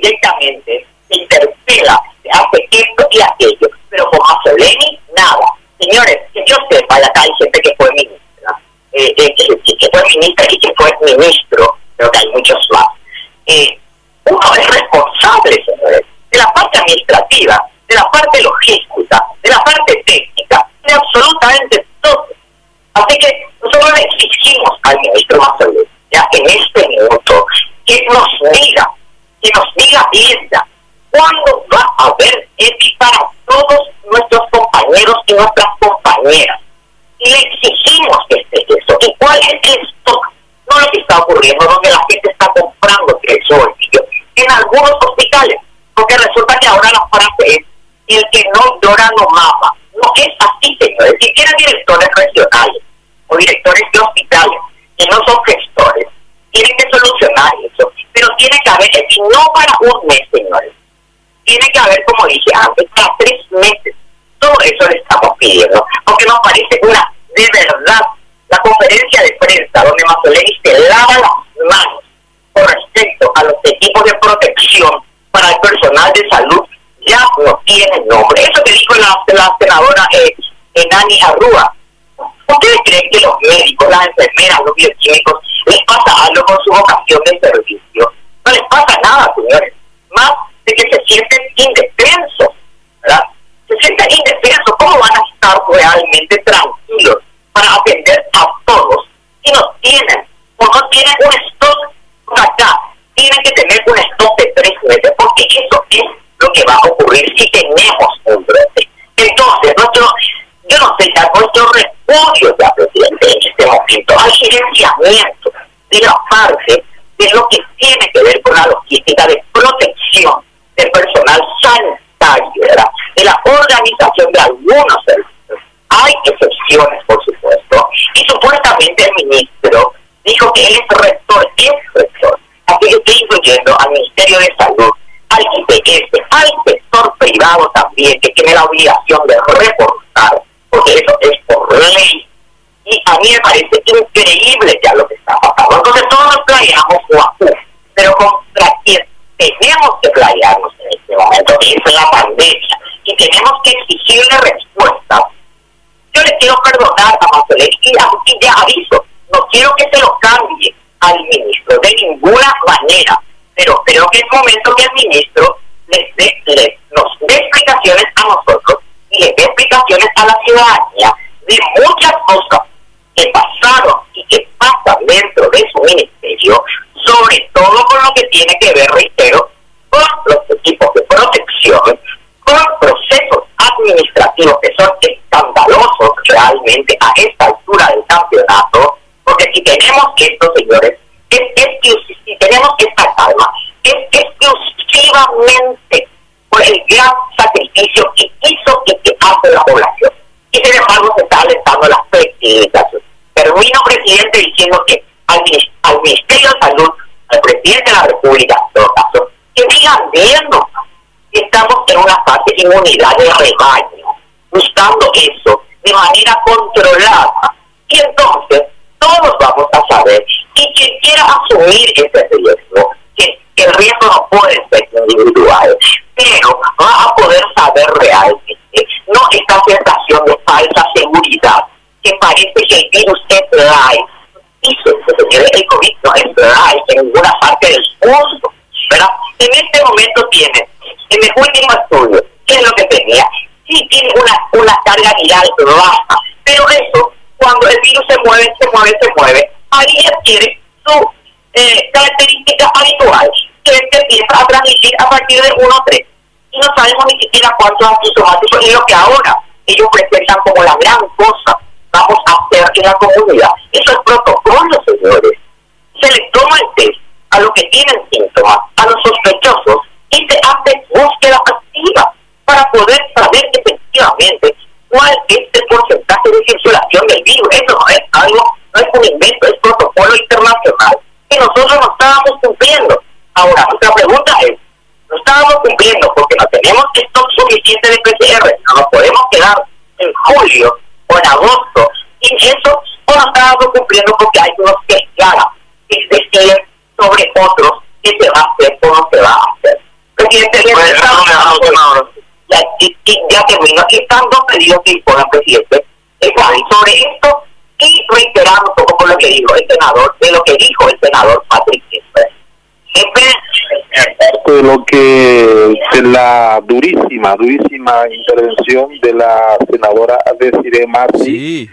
directamente, interpela, hace esto y aquello, pero con Mazzoleni, nada. Señores, que yo sepa, acá hay gente que fue ministra, eh, eh, que, fue ministra y que fue ministro, creo que hay muchos más. Eh, uno es responsable, señores, de la parte administrativa, de la parte logística, de la parte técnica, de absolutamente todo. Así que nosotros le exigimos al ministro Mazzoleni, ya en este minuto, que nos diga, que nos diga bien cuándo va a haber EPI para todos nuestros compañeros y nuestras compañeras. Y le exigimos que esté eso. ¿Y cuál es esto? No lo que está ocurriendo, donde la gente está comprando queso en algunos hospitales, porque resulta que ahora la frase es, el que no llora no mama. No es así, señores. Si quieren directores regionales o directores de hospitales que no son gestores, tienen que solucionar eso. Pero tiene que haber, y no para un mes, señores. Tiene que haber, como dije antes, para tres meses. Todo eso le estamos pidiendo, porque nos parece una, de verdad, la conferencia de prensa donde Mazzoleni se lava las manos con respecto a los equipos de protección para el personal de salud ya no tiene nombre. Eso que dijo la, la senadora eh, Enani Arrua. ¿Ustedes creen que los médicos, las enfermeras, los bioquímicos, les pasa algo con su vocación de servicio? No les pasa nada, señores. Más de que se sienten indefensos, ¿verdad? Se sienten indefensos. ¿Cómo van a estar realmente tranquilos para atender a todos si no tienen o no tienen un stock acá? Tienen que tener un stock de tres meses porque eso es lo que va a ocurrir si tenemos un brote. Entonces, nuestro, yo no sé, ya nuestro repudio ya, presidente, momento, al gerenciamiento de la parte de lo que tiene que ver con la logística de protección del personal sanitario, de la organización de algunos servicios. Hay excepciones, por supuesto, y supuestamente el ministro dijo que él es rector, es rector, así que incluyendo al Ministerio de Salud, al IPS, al sector privado también, que tiene la obligación de reportar, porque eso es por ley. Y a me parece increíble ya lo que está pasando. Entonces todos nos playamos, pero contra quien tenemos que playarnos en este momento, que es la pandemia, y tenemos que exigirle respuesta. Yo le quiero perdonar a Mazzoleni y ya aviso, no quiero que se lo cambie al ministro de ninguna manera pero creo que es momento que el ministro les dé, nos dé explicaciones a nosotros y le dé explicaciones a la ciudadanía de muchas cosas que pasaron y que pasan dentro de su ministerio, sobre todo con lo que tiene que ver, reitero, con los equipos de protección, con procesos administrativos que son escandalosos realmente a esta altura del campeonato, porque si tenemos estos señores, es, es, si tenemos esta calma, es por el gran sacrificio que hizo y que hace la población. Y sin embargo se está alentando las flexibilizaciones. Termino, presidente, diciendo que al, Ministerio de Salud, al presidente de la República, en todo que digan viendo que estamos en una fase de inmunidad de rebaño, buscando eso de manera controlada. Y entonces todos vamos a saber y quien quiera asumir ese riesgo, que el riesgo no puede ser individual, pero va a poder saber realmente, no esta sensación de falsa seguridad, que parece que el virus es live, dice el COVID no es live en ninguna parte del mundo, ¿verdad? En este momento tiene, en el último estudio, ¿qué es lo que tenía? Sí tiene una, una carga viral baja, pero eso cuando el virus se mueve, se mueve, se mueve, ahí adquiere su eh, característica habitual, que que empieza a transmitir a partir de 1 a 3. Y no sabemos ni siquiera cuántos asintomáticos y lo que ahora ellos presentan como la gran cosa vamos a hacer en la comunidad. Eso es protocolo, señores. Se les toma el test a los que tienen síntomas, a los sospechosos, y se hace búsqueda activa para poder saber efectivamente cuál es el porcentaje de circulación del virus. Eso no es algo, no es un invento, es protocolo internacional que nosotros no estábamos cumpliendo. Ahora, otra pregunta es, no estábamos cumpliendo porque no tenemos stock suficiente de PCR, no nos podemos quedar en julio o en agosto sin eso, o no estábamos cumpliendo porque hay unos que claro, que deciden sobre otros qué se va a hacer o no se va a hacer. Presidente, ya, y, ya termino. Y están dos pedidos que imponen, presidente. sobre esto y reiterando un poco por lo que dijo el senador, de lo que dijo el senador Patrick de lo que de la durísima, durísima intervención de la senadora Desiree Martí,